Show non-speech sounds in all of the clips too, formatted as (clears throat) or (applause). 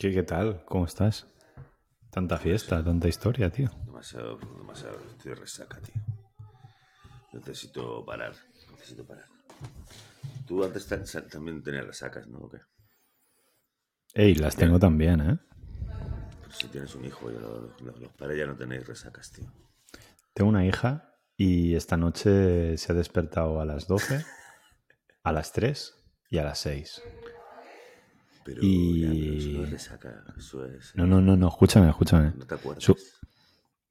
¿Qué, ¿Qué tal? ¿Cómo estás? Tanta fiesta, tanta historia, tío. Demasiado, demasiado. Estoy resaca, tío. Necesito parar. Necesito parar. Tú antes también tenías resacas, ¿no? ¿O qué? Ey, las tengo también, ¿eh? Pero si tienes un hijo, ya lo- lo- los, padres ya no tenéis resacas, tío. Tengo una hija y esta noche se ha despertado a las 12, a las 3 y a las 6. Pero, Y- ya, pero eso no es resaca. Eso es. No, no, no, no, escúchame, escúchame. No te acuerdas. Su-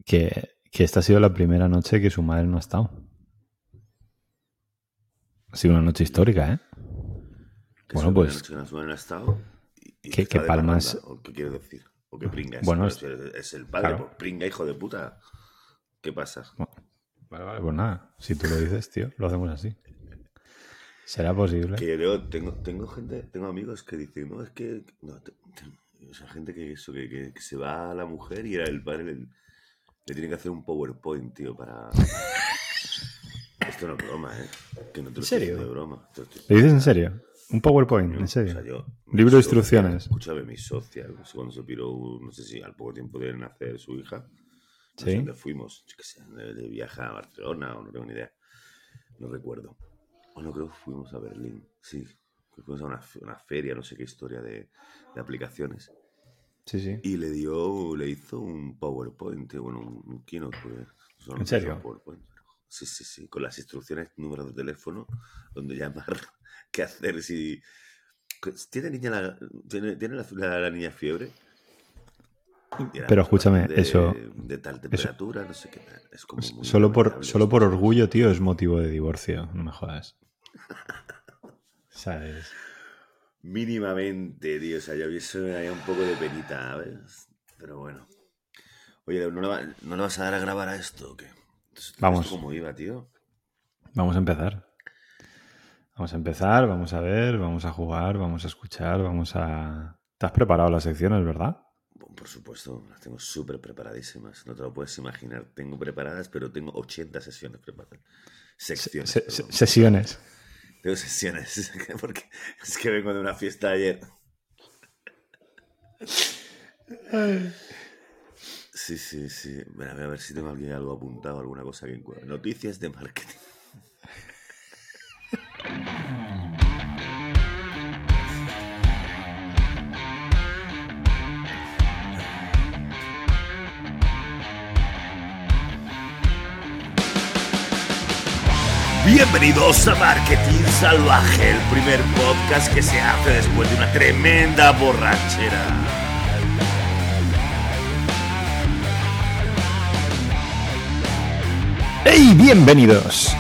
Que, que esta ha sido la primera noche que su madre no ha estado. Ha sido una noche histórica, ¿eh? Que bueno, pues- noche que no suena estado y- y que- que palmas- ¿O qué quiero decir? ¿O qué pringa? Bueno, es, es el padre, claro. pues pringa, hijo de puta. ¿Qué pasa? Vale, vale, pues nada. Si tú lo dices, tío, lo hacemos así. ¿Será posible? Que yo tengo, tengo gente, tengo amigos que dicen, no, es que. No, te- te- o sea, gente que eso, que, que- que se va a la mujer y el padre le, le tiene que hacer un PowerPoint, tío, para. Esto no es broma, ¿eh? Que no te lo ¿En serio? de broma. Te lo estoy- ¿Lo dices en serio? ¿Un PowerPoint? Yo, ¿En serio? o sea, yo- Libro de instrucciones. Escúchame, mi socia, cuando se piró, no sé si al poco tiempo de nacer su hija. No sé Sí. dónde fuimos, yo qué sé, de, de viaje a Barcelona o no tengo ni idea. No recuerdo. O no creo que fuimos a Berlín. Sí, fuimos a una, una feria, no sé qué historia de, de aplicaciones. Sí, sí. Y le dio, le hizo un PowerPoint, bueno, un, keynote. Pues, Eso ¿En serio? PowerPoint, sí, sí, sí, con las instrucciones, números de teléfono, donde llamar, (laughs) qué hacer si... ¿Tiene, niña la, tiene, tiene la, la- la niña fiebre? Pero escúchame, de- eso- De tal temperatura, no sé qué tal. Es como Solo por, solo por orgullo, tío, es motivo de divorcio. No me jodas. ¿Sabes? Mínimamente, tío. O sea, yo eso me daría un poco de penita, ¿sabes? Pero bueno. Oye, ¿no le, va- ¿no le vas a dar a grabar a esto o qué? Entonces, Vamos. ¿esto ¿Cómo iba, tío? Vamos a empezar. Vamos a empezar, vamos a ver, vamos a jugar, vamos a escuchar, vamos a... ¿Te has preparado las secciones, verdad? Bueno, por supuesto, las tengo súper preparadísimas. No te lo puedes imaginar. Tengo preparadas, pero tengo 80 sesiones preparadas. Secciones. Se- perdón. se- sesiones. Tengo sesiones. (laughs) Porque es que vengo de una fiesta ayer. Sí, sí, sí. Bueno, a ver si tengo aquí algo apuntado, alguna cosa que encuentre. Noticias de marketing. Bienvenidos a Marketing Salvaje, el primer podcast que se hace después de una tremenda borrachera. ¡Hey! Bienvenidos.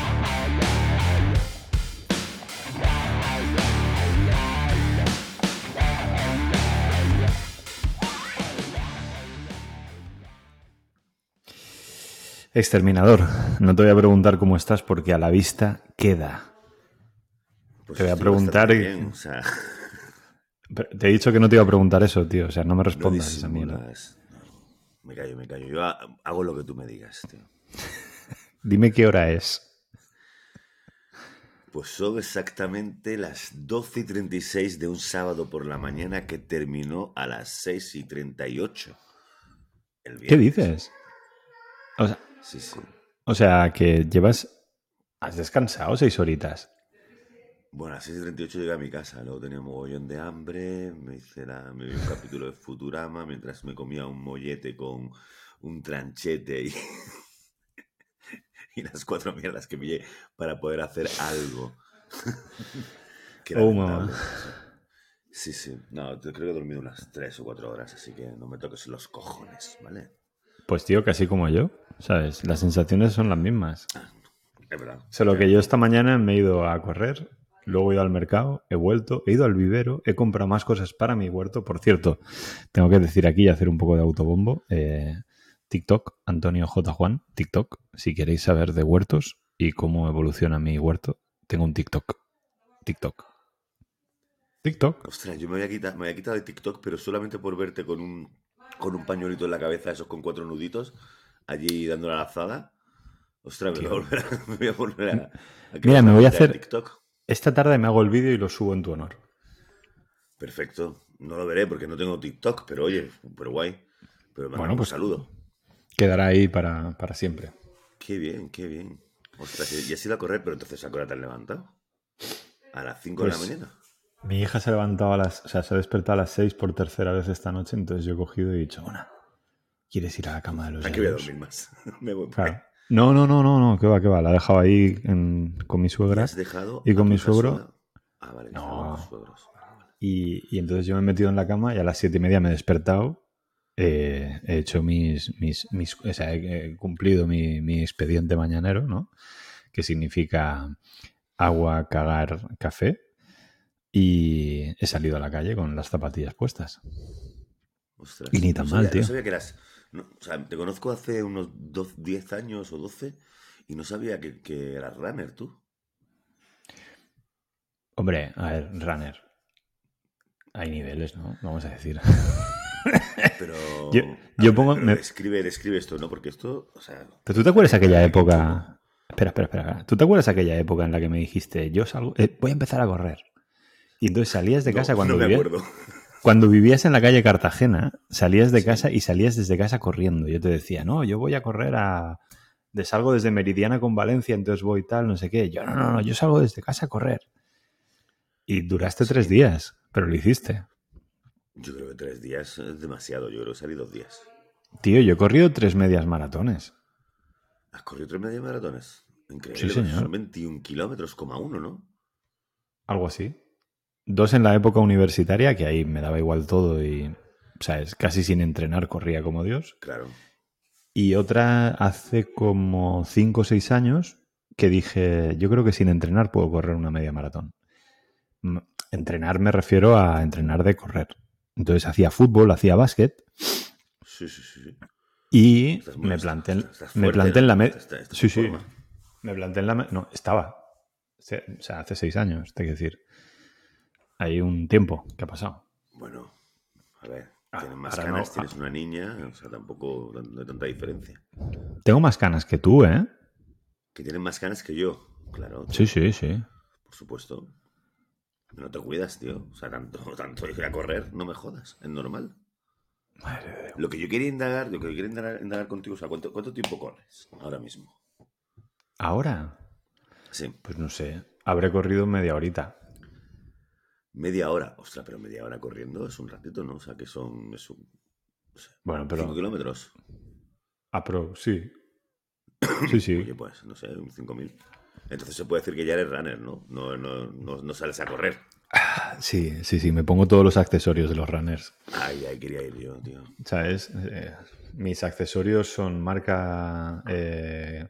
Exterminador, no te voy a preguntar cómo estás porque a la vista queda. Pues Te voy a preguntar bien, o sea, (laughs) Te he dicho que no te iba a preguntar eso, tío. O sea, no me no respondas esa mierda. disimulas. No, me callo, me callo. Yo ha- hago lo que tú me digas, tío. (laughs) Dime qué hora es. Pues son exactamente las 12 y 36 de un sábado por la mañana que terminó a las 6 y 38. El ¿Qué dices? O sea, Sí, sí. o sea, que llevas... ¿Has descansado seis horitas? Bueno, a las 6 y 38 llegué a mi casa, luego tenía un mogollón de hambre, me hice la, me vi un capítulo de Futurama mientras me comía un mollete con un tranchete y, (laughs) y las cuatro mierdas que pillé para poder hacer algo. (laughs) Qué Oh, mamá. Sí, sí. No, yo creo que he dormido unas 3 o 4 horas, así que no me toques los cojones, ¿vale? Pues tío, casi como yo, ¿sabes? Las sensaciones son las mismas. Es verdad. Solo que yo esta mañana me he ido a correr, luego he ido al mercado, he vuelto, he ido al vivero, he comprado más cosas para mi huerto. Por cierto, tengo que decir aquí y hacer un poco de autobombo. eh, TikTok, Antonio J. Juan, TikTok, si queréis saber de huertos y cómo evoluciona mi huerto, tengo un TikTok. TikTok. TikTok. Ostras, yo me había quitado, me había quitado de TikTok, pero solamente por verte con un, con un pañuelito en la cabeza, esos con cuatro nuditos, allí dando la lazada. Ostras, me voy a volver a, (laughs) me voy a, volver a- a Mira, me voy a hacer- TikTok. Esta tarde me hago el vídeo y lo subo en tu honor. Perfecto. No lo veré porque no tengo TikTok, pero oye, pero guay. Pero Bueno, pues- un saludo. Quedará ahí para, para siempre. Qué bien, qué bien. Ostras, y has ido a correr, pero entonces ¿a qué hora te has levantado? ¿A las 5 de Pues, la mañana? Mi hija se ha levantado a las, o sea, se ha despertado a las 6 por tercera vez esta noche, entonces yo he cogido y he dicho, bueno, ¿quieres ir a la cama de los Aquí voy a yayos?". dormir más. Me voy. Claro. No, no, no, no, no, que va, que va. La he dejado ahí en- con mi ¿Y suegra. has dejado y con mi suegro- sola? Ah, vale, No. suegros. Vale. Y, y entonces yo me he metido en la cama y a las siete y media me he despertado. eh, he hecho mis, mis, mis- o sea, he, cumplido mi, mi expediente mañanero, ¿no? Que significa agua, cagar, café. Y he salido a la calle con las zapatillas puestas. Ostras, Y ni tan mal, sabía- tío. No sabía que eras. No, o sea, te conozco hace unos 12, 10 años o 12 y no sabía que, que eras runner tú. Hombre, a ver, runner. Hay niveles, ¿no? Vamos a decir. Pero. (laughs) Yo- yo pongo- pero me- describe esto, ¿no? Porque esto. O sea. Pero tú te acuerdas aquella época. Espera, espera, espera. ¿Tú te acuerdas aquella época en la que me dijiste, yo salgo, eh, voy a empezar a correr? Y entonces salías de no, casa cuando no me vivías, acuerdo. Cuando vivías en la calle Cartagena, salías de casa y salías desde casa corriendo. Yo te decía, no, yo voy a correr a. De salgo desde Meridiana con Valencia, entonces voy tal, no sé qué. Yo, no, no, no, yo salgo desde casa a correr. Y duraste tres días, pero lo hiciste. Yo creo que tres días es demasiado. Yo creo que salí dos días. Tío, yo he corrido tres medias maratones. ¿Has corrido tres media maratones? Increíble. Sí, señor. Son 21 kilómetros, coma uno, ¿no? Algo así. Dos en la época universitaria, que ahí me daba igual todo y, o sea, es casi sin entrenar corría como Dios. Claro. Y otra hace como cinco o seis años que dije, yo creo que sin entrenar puedo correr una media maratón. Entrenar me refiero a entrenar de correr. Entonces hacía fútbol, hacía básquet Sí, sí, sí. y Estás me planté, en- me planté en la media... Sí, sí. Me planté en la... No, estaba. O sea, hace seis años, te que decir. Hay un tiempo que ha pasado. Bueno, a ver. Ah, Tienes más canas, no. tienes una niña, o sea, tampoco no hay tanta diferencia. Tengo más canas que tú, ¿eh? Que tienen más canas que yo, claro. Sí, sí, sí. Por supuesto. No te cuidas, tío. O sea, tanto, (laughs) tanto ir a correr, no me jodas. Es normal. Madre de Dios. Lo que yo quería indagar, lo que yo quería indagar, indagar contigo, o sea, ¿cuánto, ¿cuánto tiempo corres ahora mismo? Ahora, Sí, pues no sé. Habré corrido media horita. Media hora. Ostras, pero media hora corriendo es un ratito, ¿no? O sea, que son es un, Bueno, pero. kilómetros. Apro, sí. Sí, sí. Oye, pues, no sé, un 5.000. Entonces se puede decir que ya eres runner, ¿no? No, no, no, no sales a correr. Sí, sí, sí. Me pongo todos los accesorios de los runners. Ay, ay, quería ir yo, tío. ¿Sabes? Eh, mis accesorios son marca. eh,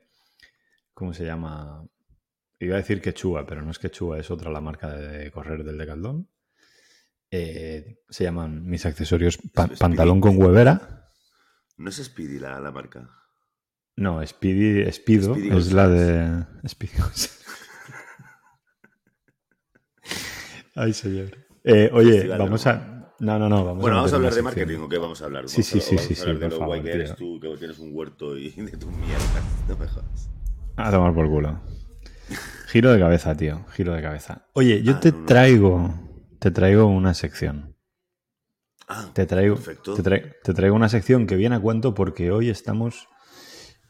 ¿Cómo se llama? Iba a decir Quechua, pero no es Quechua, es otra la marca de correr del Decathlon. Eh, se llaman mis accesorios pa- Speedy. pantalón con huevera. No es Speedy la, la marca. No, Speedy, Speedo Speedy es la de. Speedy. (laughs) Ay, señor. Eh, oye, vamos a. No, no, no. Vamos Bueno, vamos a hablar de marketing, ¿o qué vamos a hablar? Sí, sí, sí, sí, sí, de lo guay que eres tío. tú, que tienes un huerto y (laughs) de tu mierda. No me jodas. A tomar por culo. Giro de cabeza, tío. Giro de cabeza. Oye, yo Ah, te no, no. traigo. Te traigo una sección. Ah, Te traigo, perfecto. te, trai- te traigo una sección que viene a cuento porque hoy estamos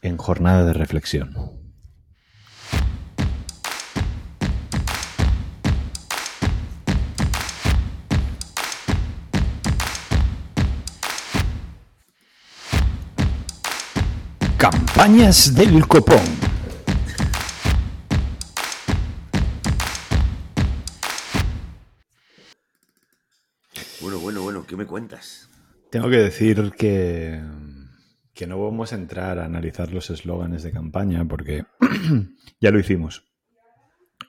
en jornada de reflexión. Campañas del copón. Cuentas? Tengo que decir que, que no vamos a entrar a analizar los eslóganes de campaña porque (clears throat) ya lo hicimos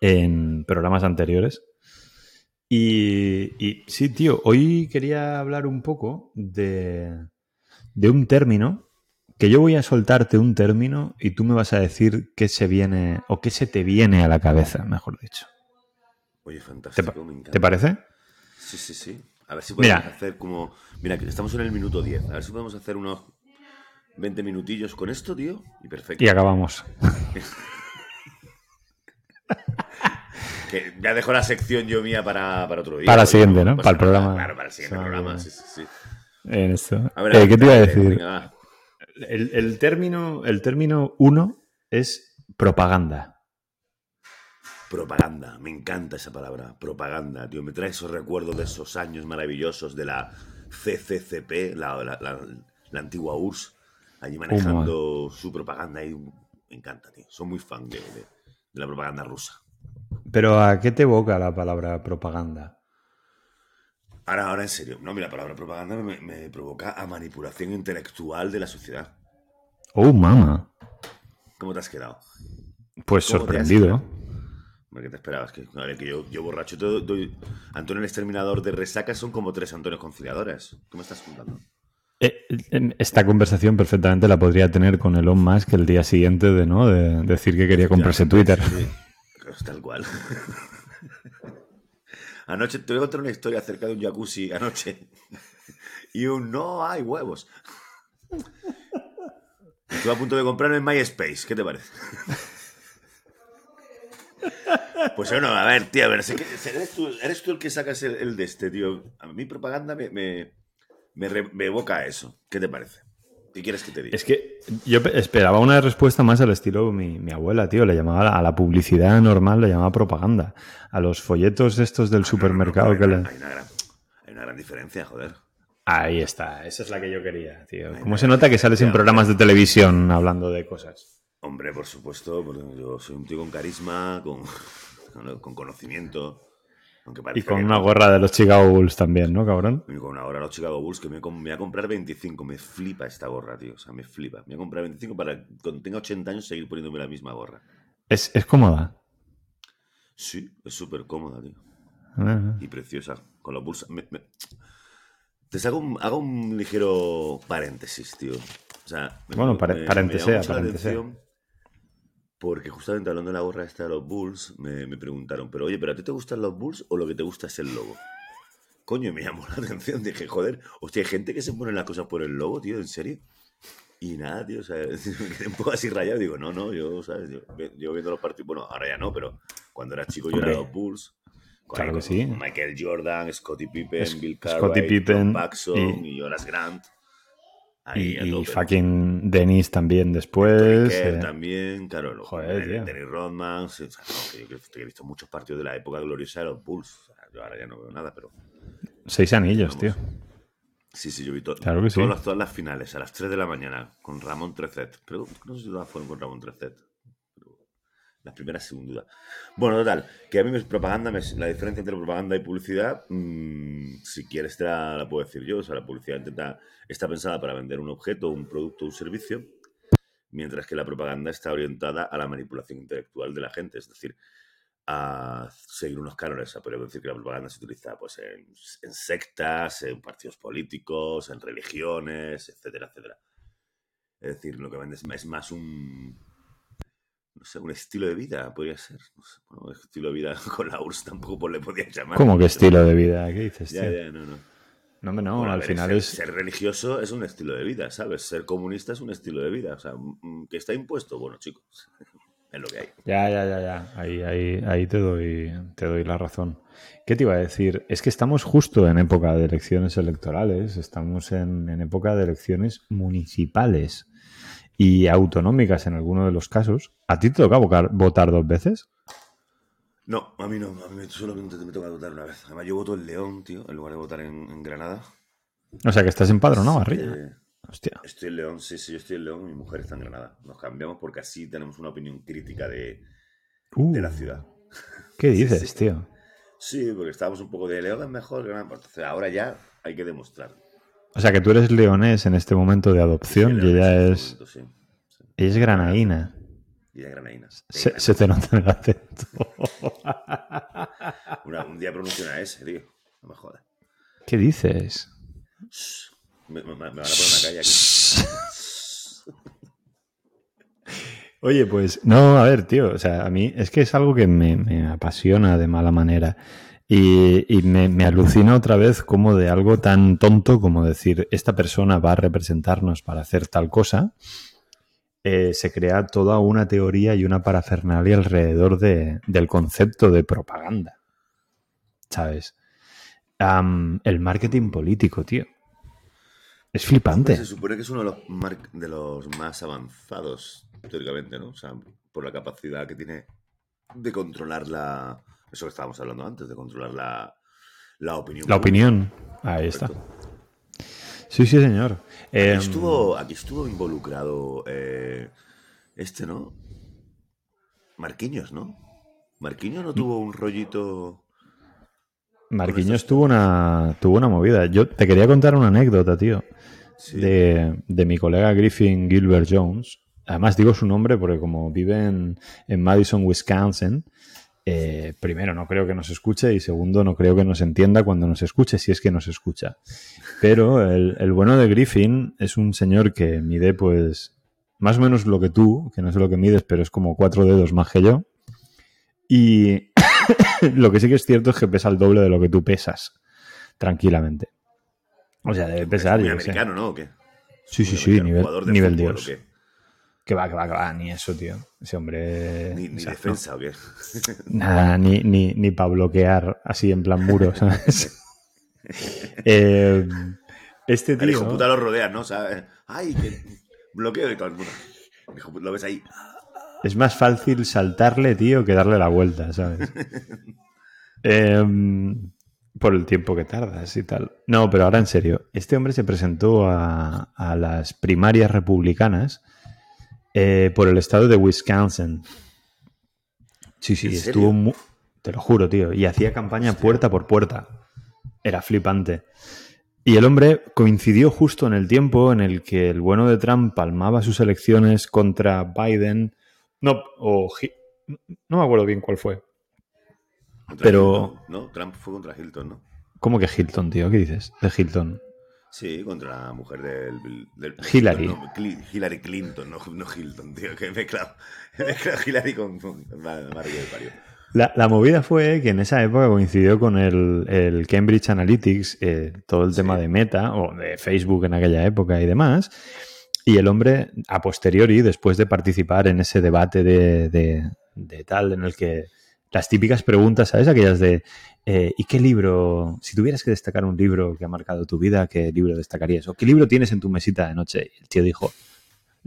en programas anteriores. Y, y sí, tío, hoy quería hablar un poco de, de un término que yo voy a soltarte un término y tú me vas a decir qué se viene o qué se te viene a la cabeza, mejor dicho. Oye, ¿Te, fantástico, pa- me encanta. ¿te parece? Sí, sí, sí. A ver si podemos Mira. hacer como... Mira, que estamos en el minuto 10. A ver si podemos hacer unos 20 minutillos con esto, tío. Y perfecto. Y acabamos. (laughs) que ya dejo la sección yo mía para, para otro día. Para el siguiente, ¿no? Para el programa. Claro, para el siguiente programa. Sí, sí, sí. En esto. A ver, Eh, ¿Qué te iba a decir? venga. El, el término, el término uno es propaganda. Propaganda, me encanta esa palabra, propaganda, tío, me trae esos recuerdos de esos años maravillosos de la CCCP, la, la- la- la antigua URSS, allí manejando su propaganda y me encanta, tío, soy muy fan de, de- de la propaganda rusa. Pero ¿a qué te evoca la palabra propaganda? Ahora, ahora en serio, no, mira, la palabra propaganda me, me provoca a manipulación intelectual de la sociedad. Oh, mama. ¿Cómo te has quedado? Pues ¿Cómo te has sorprendido. ¿Qué te esperabas? Que, a ver, que yo, yo borracho, te doy- Antonio el exterminador de resaca son como tres Antonios conciliadores. ¿Qué me estás contando? Eh, eh, Esta conversación perfectamente la podría tener con Elon Musk el día siguiente de no de decir que quería comprarse Twitter. Sí, pues tal cual. (laughs) Anoche te voy a contar una historia acerca de un jacuzzi anoche. Y un no hay huevos. (laughs) Estuve a punto de comprarme en MySpace. ¿Qué te parece? Pues yo no, a ver, tío, a ver, eres, tú, eres tú el que sacas el, el de este, tío. A mí propaganda me, me, me, re- me evoca a eso. ¿Qué te parece? ¿Qué quieres que te diga? Es que yo pe- esperaba una respuesta más al estilo mi, mi abuela, tío. Le llamaba a la publicidad normal, le llamaba propaganda. A los folletos estos del supermercado hay, que una, le... hay, una gran, hay una gran diferencia, joder. Ahí está, esa es la que yo quería, tío. ¿Cómo se nota que sales en programas de televisión hablando de cosas? Hombre, por supuesto, porque yo soy un tío con carisma, con, (laughs) con, con conocimiento. Aunque Y con una no. gorra de los Chicago Bulls también, ¿no, cabrón? Y con ahora los Chicago Bulls que me, voy a comprar 25. Me flipa esta gorra, tío. O sea, me flipa. Me voy a comprar 25 para cuando tenga 80 años seguir poniéndome la misma gorra. Es, es cómoda. Sí, es súper cómoda, tío. Ah, Y preciosa. Con los Bulls. me- me- Te saco un, hago un ligero paréntesis, tío. O sea, me- Bueno, pare- me- me parentesea, llama mucho la parentesea. atención Porque justamente hablando de la gorra esta de los Bulls, me, me preguntaron, pero oye, ¿pero a ti te gustan los Bulls o lo que te gusta es el logo? Coño, me llamó la (laughs) atención. Dije, joder, hostia, hay gente que se pone las cosas por el logo, tío, ¿en serio? Y nada, tío, o sea, me (laughs) quedé un poco así rayado. Digo, no, no, yo, ¿sabes? Yo, yo viendo los partidos, bueno, ahora ya no, pero cuando era chico yo era Hombre. los Bulls. Claro que sí. Michael Jordan, Scottie Pippen, Es- Bill Cartwright, Pippen Paxson y- y, Horace Grant. Y, Ahí y tope. fucking Dennis también después. Eh, también, claro, Joder. Dennis Rodman, sí, o sea, no, que yo que- he visto muchos partidos de la época gloriosa de los Bulls. O sea, yo ahora ya no veo nada, pero seis anillos, Vamos. tío. sí, sí, yo vi to- Claro que sí. todas, las, todas las finales a las 3 de la mañana con Ramón Trecet. Creo no sé si todas fueron con Ramón Trecet. Las primeras, sin duda. Bueno, total, que a mí me propaganda, la diferencia entre propaganda y publicidad, mm, si quieres te la, puedo decir yo. O sea, la publicidad intenta, está pensada para vender un objeto, un producto, un servicio, mientras que la propaganda está orientada a la manipulación intelectual de la gente, es decir, a seguir unos cánones. Se podría decir que la propaganda se utiliza pues, en, en sectas, en partidos políticos, en religiones, etcétera, etcétera. Es decir, lo que vende es más un, no sé, un estilo de vida, podría ser. No sé, bueno, estilo de vida (laughs) con la URSS tampoco le podía llamar. ¿Cómo que estilo de vida? ¿Qué dices, Ya, tío? ya, no, no. No, Bueno, al ver, final ser, es... ser religioso es un estilo de vida, ¿sabes? Ser comunista es un estilo de vida. O sea, mm, que está impuesto, bueno, chicos, (laughs) es lo que hay. Ya, ya, ya, ya. Ahí, ahí, ahí te doy, te doy la razón. ¿Qué te iba a decir? Es que estamos justo en época de elecciones electorales, estamos en, en época de elecciones municipales y autonómicas en alguno de los casos. ¿A ti te toca votar dos veces? No, a mí no, a mí solo me, toca votar una vez. Además, yo voto en León, tío, en lugar de votar en, en Granada. O sea, que estás empadronado, arriba. Eh, Hostia. estoy en León, sí, sí, yo estoy en León y mi mujer está en Granada. Nos cambiamos porque así tenemos una opinión crítica de, Uh, de la ciudad. ¿Qué dices, Sí, tío? Sí, porque estábamos un poco de León es mejor, Granada. Entonces ahora ya hay que demostrar. O sea, que tú eres leonés en este momento de adopción Sí, y ella es, este momento, sí. Sí. ella es granaína. Ella es granadina. Se, se te nota en el acento. (laughs) Una- un día pronuncio una S, tío. No me jodas. ¿Qué dices? Shh. Me, me- me van a poner una calle aquí. Oye, pues no, a ver, tío, o sea, a mí es que es algo que me, me apasiona de mala manera y, me, me alucina otra vez como de algo tan tonto como decir, esta persona va a representarnos para hacer tal cosa eh, se crea toda una teoría y una parafernalia alrededor de- del concepto de propaganda. ¿Sabes? El marketing político, tío. Es flipante. Se supone que es uno de los, de los más avanzados, teóricamente, ¿no? O sea, por la capacidad que tiene de controlar la... Eso que estábamos hablando antes, de controlar la, la opinión. La pública. opinión. Ahí está. Sí, sí, señor. Aquí Em, estuvo, aquí estuvo involucrado eh, este, ¿no? Marquinhos, ¿no? Marquinhos no tuvo un rollito... Marquinhos tuvo una, tuvo una movida. Yo te quería contar una anécdota, tío, Sí. de, de mi colega Griffin Gilbert Jones. Además digo su nombre porque como vive en, en Madison, Wisconsin, eh, primero no creo que nos escuche y segundo no creo que nos entienda cuando nos escuche, si es que nos escucha. Pero el, el bueno de Griffin es un señor que mide pues más o menos lo que tú, que no sé lo que mides, pero es como cuatro dedos más que yo. Y (coughs) lo que sí que es cierto es que pesa el doble de lo que tú pesas, tranquilamente. O sea, debe pesar, muy sé. americano, ¿no? ¿O qué? Sí, sí, Muy sí, nivel, de nivel fútbol, Dios. ¿o qué? Que va, que va, que va, ni eso, tío. Ese hombre. Ni, ni o sea, defensa, ¿o qué? no, (laughs) nada, ni, ni, ni para bloquear así en plan muro, (laughs) ¿sabes? Eh, este El hijo tío. puta lo rodea, ¿no? O sea, ¡ay! Que bloqueo de todo el mundo. El hijo puta, Lo ves ahí. Es más fácil saltarle, tío, que darle la vuelta, ¿sabes? (laughs) Em, por el tiempo que tardas y tal. No, pero ahora en serio. Este hombre se presentó a, a las primarias republicanas eh, por el estado de Wisconsin. Sí, sí, ¿En estuvo serio? mu- Te lo juro, tío. Y hacía campaña Hostia. puerta por puerta. Era flipante. Y el hombre coincidió justo en el tiempo en el que el bueno de Trump palmaba sus elecciones contra Biden. No, o no me acuerdo bien cuál fue. Contra Pero- Hilton, ¿no? Trump fue contra Hilton, ¿no? ¿Cómo que Hilton, tío? ¿Qué dices? De Hilton. Sí, contra la mujer del... del- Hillary. no, Hillary Clinton, no, no Hilton, tío. Que he mezclado, (laughs) he mezclado Hillary con... La, la movida fue que en esa época coincidió con el, el Cambridge Analytics, eh, todo el tema de Meta o de Facebook en aquella época y demás. Y el hombre, a posteriori, después de participar en ese debate de, de- de tal, en el que las típicas preguntas, ¿sabes? Aquellas de, eh, ¿y qué libro, si tuvieras que destacar un libro que ha marcado tu vida, qué libro destacarías? ¿O qué libro tienes en tu mesita de noche? Y el tío dijo,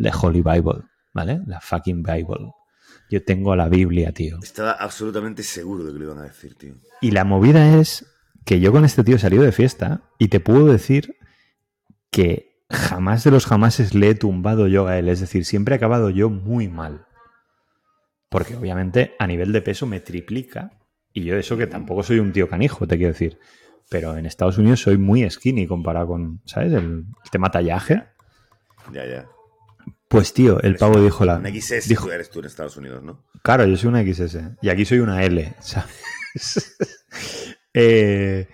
The Holy Bible, ¿vale? La fucking Bible. Yo tengo la Biblia, tío. Estaba absolutamente seguro de que lo iban a decir, tío. Y la movida es que yo con este tío salí de fiesta y te puedo decir que jamás de los jamases le he tumbado yo a él. Es decir, siempre he acabado yo muy mal. Porque obviamente a nivel de peso me triplica. Y yo eso que tampoco soy un tío canijo, te quiero decir. Pero en Estados Unidos soy muy skinny comparado con, ¿sabes? El, el tema tallaje. Ya, ya. Pues tío, el pavo dijo la... Una XS dijo, eres tú en Estados Unidos, ¿no? Claro, yo soy una XS. Y aquí soy una L, (laughs) ¿sabes? Eh,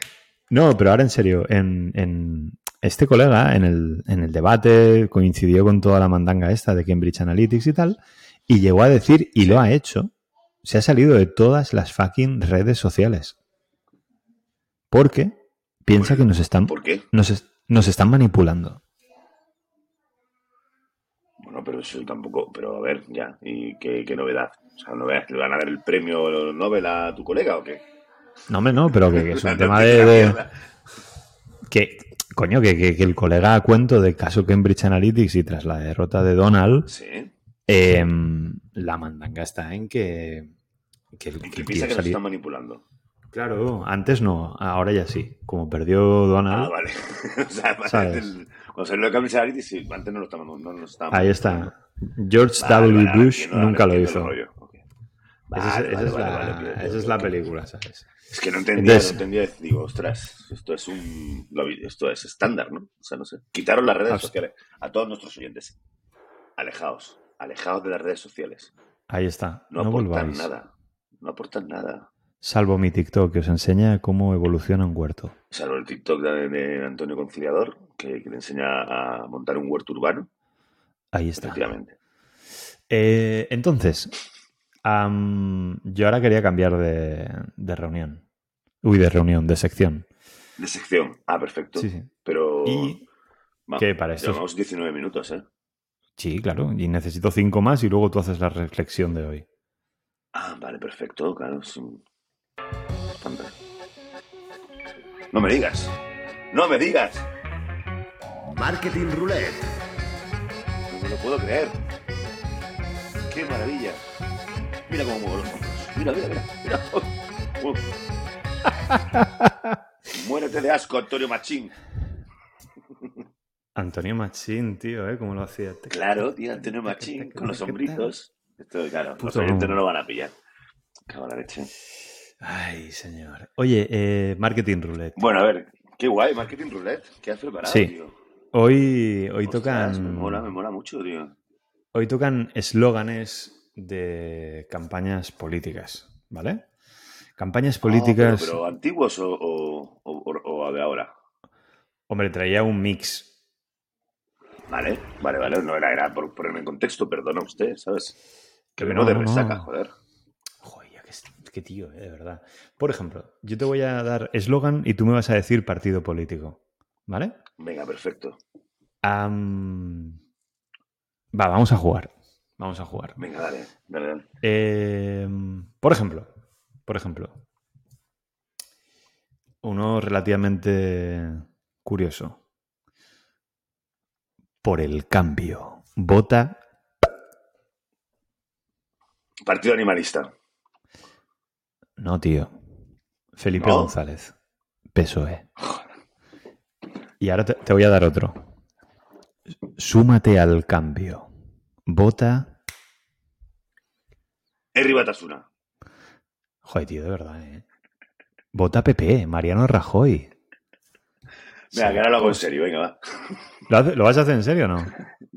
no, pero ahora en serio, en, en este colega, en el, en el debate, coincidió con toda la mandanga esta de Cambridge Analytics y tal, y llegó a decir, y lo ha hecho, se ha salido de todas las fucking redes sociales. Porque piensa que nos están, ¿Por qué? nos, es- nos están manipulando. Bueno, pero eso tampoco... Pero a ver, ya. ¿Y qué, qué novedad? O sea, ¿novedad? ¿Le van a dar el premio Nobel a tu colega o qué? No, hombre, no, pero que, que es un (laughs) No, tema de- que, coño, que, que- que el colega a cuento del caso Cambridge Analytics y tras la derrota de Donald, Sí. Eh, la mandanga está en que, que el, ¿Y que que piensa que nos están manipulando? Claro, antes no, ahora ya sí. Como perdió Donald, Ah, vale. (laughs) o sea, el- cuando salió el Cambridge sí, antes no lo estaban... No, nos estaban ahí está. George Vale, W. vale, Bush ahora nunca lo hizo. Esa es- esa la- esa es la película, ¿sabes? Es que no entendía, Entonces- no entendía. Digo, ostras, esto es un. Esto es estándar, ¿no? O sea, no sé. Quitaron las redes sociales. A todos nuestros oyentes. Alejaos. Alejaos de las redes sociales. Ahí está. No, No, aportan volváis. nada. No aportan nada. Salvo mi TikTok que os enseña cómo evoluciona un huerto. Salvo el TikTok de, de Antonio Conciliador, que, que le enseña a montar un huerto urbano. Ahí está. Efectivamente. Eh, entonces, yo ahora quería cambiar de, de reunión. Uy, de reunión, de sección. De sección. Ah, perfecto. Sí, sí. Pero. Y que para esto- Llevamos 19 minutos, ¿eh? Sí, claro. Y necesito cinco más y luego tú haces la reflexión de hoy. Ah, vale, perfecto, claro. sí. Estándar. No me digas. No me digas. Marketing Roulette. No me lo puedo creer. Qué maravilla. Mira cómo muevo los hombros. Mira, mira, mira. mira. (laughs) (laughs) Muérete de asco, Antonio Machín. (laughs) Antonio Machín, tío, ¿eh? ¿Cómo lo hacía? Claro, tío, Antonio Machín, con los hombritos. Esto, claro, los oyentes no lo van a pillar. Cago la leche. Ay, señor. Oye, eh, Marketing Roulette. Bueno, a ver, qué guay, Marketing Roulette. ¿Qué has preparado, Sí. tío? Hoy, hoy Ostras, tocan. Me mola, me mola mucho, tío. Hoy tocan eslóganes de campañas políticas, ¿vale? Campañas Ah, políticas. pero, pero antiguos o, o, o- o de ahora. Hombre, traía un mix. Vale, vale, vale. No era, era por ponerme en contexto, perdona usted, ¿sabes? Que no, de no. resaca, joder. Joder, ya que, qué tío, eh, de verdad. Por ejemplo, yo te voy a dar eslogan y tú me vas a decir partido político, ¿vale? Venga, perfecto. Va, vamos a jugar. Vamos a jugar. Venga, dale, dale, dale. Eh, por ejemplo, por ejemplo, uno relativamente curioso. Por el cambio. Vota. Partido animalista. No, tío. Felipe ¿No? González. PSOE. Y ahora te, te voy a dar otro. Súmate al cambio. Vota. Herri Batasuna. Joder, tío, de verdad, ¿eh? Vota PP, Mariano Rajoy. Venga, Sí, que ahora lo hago en pues- serio, venga, va. ¿Lo, hace- lo vas a hacer en serio o no?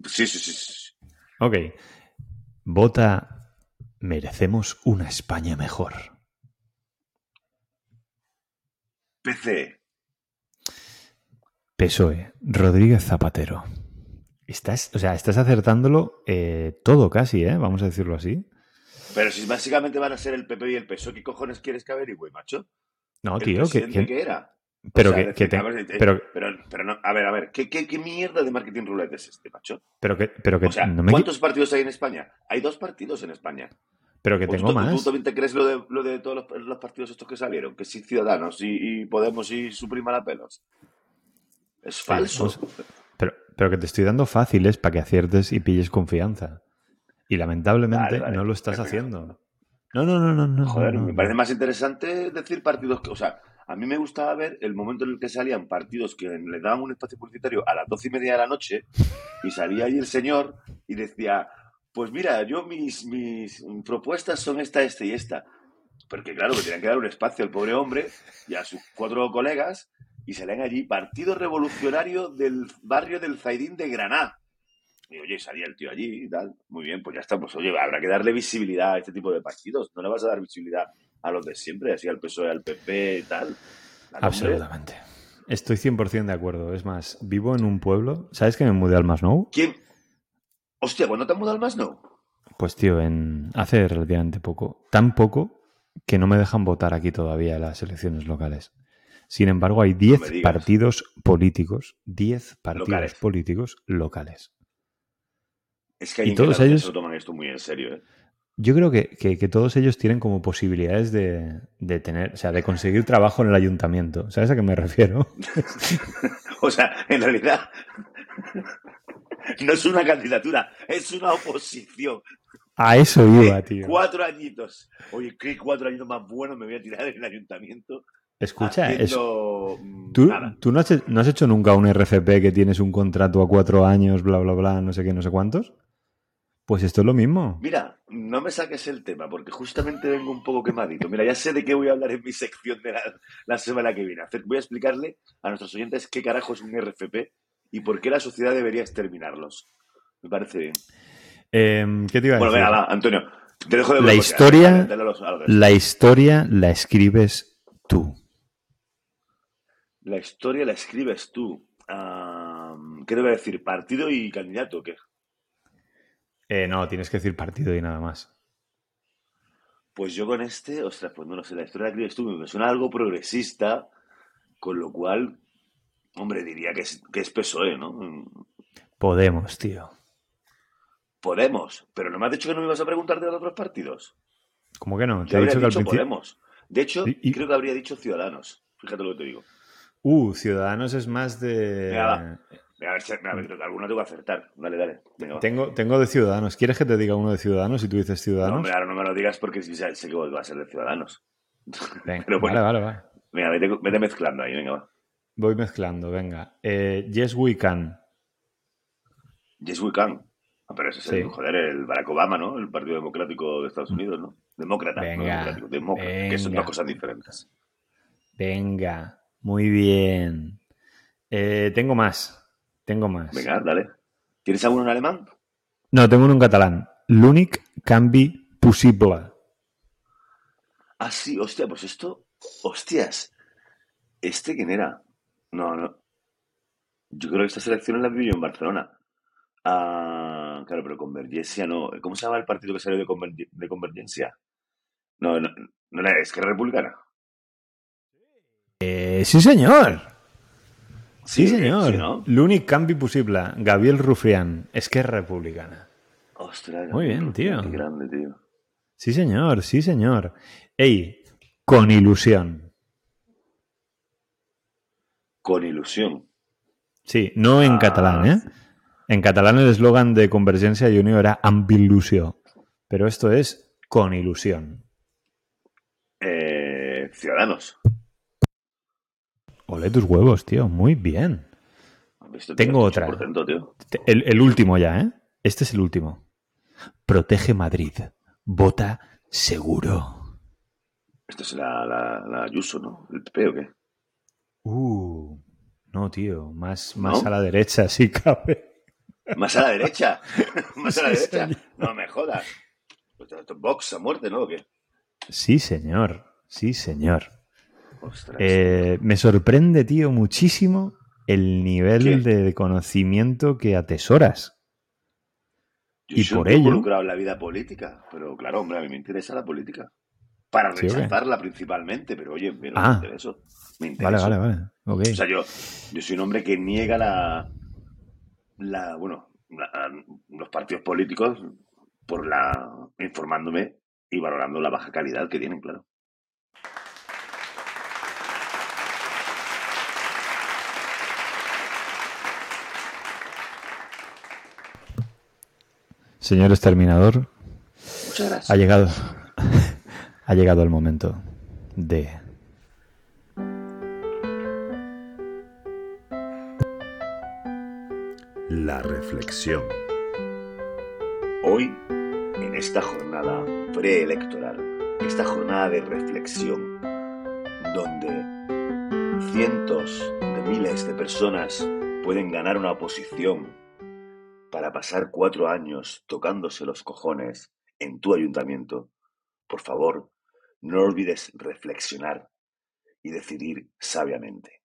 Sí, sí, sí. sí. Ok. Vota. Merecemos una España mejor. PC. PSOE. Rodríguez Zapatero. Estás, o sea, estás acertándolo eh, todo casi, ¿eh? Vamos a decirlo así. Pero si básicamente van a ser el PP y el PSOE, ¿qué cojones quieres que averigüe, macho? No, ¿El tío, que, que- qué era? Pero O sea, que, que te- pero, pero, pero no, a ver, a ver, ¿qué, qué, qué mierda de marketing roulette es este, macho? pero que, pero que O sea, no me ¿cuántos partidos hay en España? Hay dos partidos en España. pero que ¿O tú- tengo tú, más. ¿Tú también te crees lo de, lo de todos los, los partidos estos que salieron? Que sí, Ciudadanos y, y Podemos y Suprima la pelos. Es falso. Pero, pero que te estoy dando fáciles para que aciertes y pilles confianza. Y lamentablemente Vale, vale. no lo estás haciendo. No, no, no, no, no. Joder, no, no, me parece más interesante decir partidos que. O sea, a mí me gustaba ver el momento en el que salían partidos que le daban un espacio publicitario a las doce y media de la noche y salía ahí el señor y decía: Pues mira, yo mis, mis propuestas son esta, esta y esta. Porque claro, que tenían que dar un espacio al pobre hombre y a sus cuatro colegas y salían allí Partido Revolucionario del barrio del Zaidín de Granada. Y oye, salía el tío allí y tal. Muy bien, pues ya está. Pues oye, habrá que darle visibilidad a este tipo de partidos. No le vas a dar visibilidad a los de siempre, así al PSOE, al PP y tal. Absolutamente. Estoy 100% de acuerdo. Es más, vivo en un pueblo. ¿Sabes que me mudé al Masnou? ¿Quién? Hostia, ¿cuándo te has mudado al Masnou? Pues tío, en hace relativamente poco. Tan poco que no me dejan votar aquí todavía las elecciones locales. Sin embargo, hay 10 me digas. partidos políticos, 10 partidos Locales. políticos locales. Es que hay Y todos Cataluña ellos- se toman esto muy en serio, ¿eh? Yo creo que, que- que todos ellos tienen como posibilidades de, de tener, o sea, de conseguir trabajo en el ayuntamiento. ¿Sabes a qué me refiero? (laughs) O sea, en realidad no es una candidatura, es una oposición. A eso iba, tío. Cuatro añitos. Oye, ¿qué cuatro añitos más buenos me voy a tirar en el ayuntamiento? Escucha, es- haciendo, mm, ¿tú, tú no, has, no has hecho nunca un RFP que tienes un contrato a cuatro años, bla, bla, bla, no sé qué, no sé cuántos? Pues esto es lo mismo. Mira, no me saques el tema porque justamente vengo un poco quemadito. Mira, ya sé de qué voy a hablar en mi sección de la, la semana que viene. Voy a explicarle a nuestros oyentes qué carajo es un RFP y por qué la sociedad debería exterminarlos. Me parece bien. Em, ¿Qué te iba a Bueno, decir? venga, va, Antonio. Te dejo de La historia- a los- a los- La historia la escribes tú. La historia la escribes tú. Ah, ¿Qué debe decir? ¿Partido y candidato o qué? Eh, no, tienes que decir partido y nada más. Pues yo con este, ostras, pues no lo sé, la historia la escribes tú, me suena algo progresista, con lo cual, hombre, diría que es, que es PSOE, ¿no? Podemos, tío. Podemos, pero no me has dicho que no me ibas a preguntar de los otros partidos. ¿Cómo que no? Te Yo he dicho que al principio. Podemos. De hecho, Y- creo que habría dicho Ciudadanos. Fíjate lo que te digo. Uh, Ciudadanos es más de. A ver, a ver, alguno tengo que acertar. Dale, dale. Venga. Tengo, tengo de Ciudadanos. ¿Quieres que te diga uno de Ciudadanos y tú dices No, Ciudadanos? hombre, ahora no me lo digas porque sí sé que va a ser de Ciudadanos. (laughs) Venga, pero bueno. Vale, vale, vale. Venga, vete, vete mezclando ahí, venga, va. Voy mezclando, venga. Eh, yes, we can. Yes, we can. Ah, pero ese es el, joder, el Barack Obama, ¿no? El Partido Democrático de Estados Unidos, ¿no? Demócrata, no Venga, democrático, demócrata, que son venga. dos cosas diferentes. Venga, muy bien. Eh, tengo más. Tengo más. Venga, dale. ¿Tienes alguno en alemán? No, tengo uno en catalán. L'únic canvi possible. Ah, sí, hostia, pues esto. Hostias. ¿Este quién era? No, no. Yo creo que estas elecciones las viví yo en Barcelona. Ah, claro, pero Convergencia no. ¿Cómo se llama el partido que salió de, Converge- de Convergencia? No, no, no era Esquerra Republicana. Eh, sí, señor. Sí, Sí, señor. sí, ¿no? L'únic canvi possible. Gabriel Rufián. Es que es republicana. Ostras, Muy bien, tío. Qué grande, tío. Sí, señor. Sí, señor. Ey, con ilusión. Con ilusión. Sí, no en Ah, catalán, ¿eh? En catalán el eslogan de Convergencia y Unió era amb il·lusió. Pero esto es con ilusión. Eh, Ciudadanos. Ole tus huevos, tío. Muy bien. ¿Has visto, tío? Tengo otra. tío. El, el último ya, ¿eh? Este es el último. Protege Madrid. Vota seguro. Esto es la, la, la Ayuso, ¿no? ¿El PP o qué? Uh, no, tío. Más, más ¿No? a la derecha, sí cabe. Más a la derecha. (laughs) Más a la derecha. No me jodas. Esto esto es Vox a muerte, ¿no? ¿O qué? Sí, señor. Sí, señor. Ostras. Eh, me sorprende, tío, muchísimo el nivel ¿Qué? de conocimiento que atesoras. Yo y soy por ello- involucrado en la vida política. Pero claro, hombre, a mí me interesa la política. Para rechazarla principalmente, pero oye, pero Ah. me intereso. Me Vale, intereso. vale, vale. Ok. O sea, yo, yo soy un hombre que niega la, la bueno, la- los partidos políticos por la informándome y valorando la baja calidad que tienen, claro. Señor exterminador, Muchas gracias. ha llegado, (laughs) ha llegado el momento de La reflexión. Hoy, en esta jornada preelectoral, esta jornada de reflexión, donde cientos de miles de personas pueden ganar una oposición para pasar cuatro años tocándose los cojones en tu ayuntamiento, por favor, no olvides reflexionar y decidir sabiamente.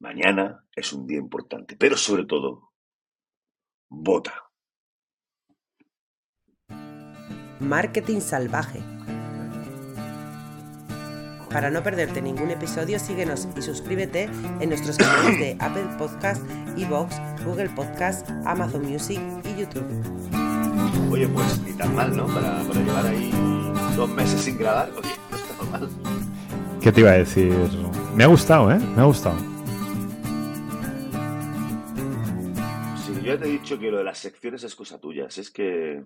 Mañana es un día importante, pero sobre todo, vota. Marketing salvaje. Para no perderte ningún episodio, síguenos y suscríbete en nuestros canales de Apple Podcast, Evox, Google Podcast, Amazon Music y YouTube. Oye, pues ni tan mal, ¿no? Para, para llevar ahí dos meses sin grabar. Oye, no está mal. ¿Qué te iba a decir? Me ha gustado, ¿eh? Me ha gustado. Si yo ya te he dicho que lo de las secciones es cosa tuya, si es que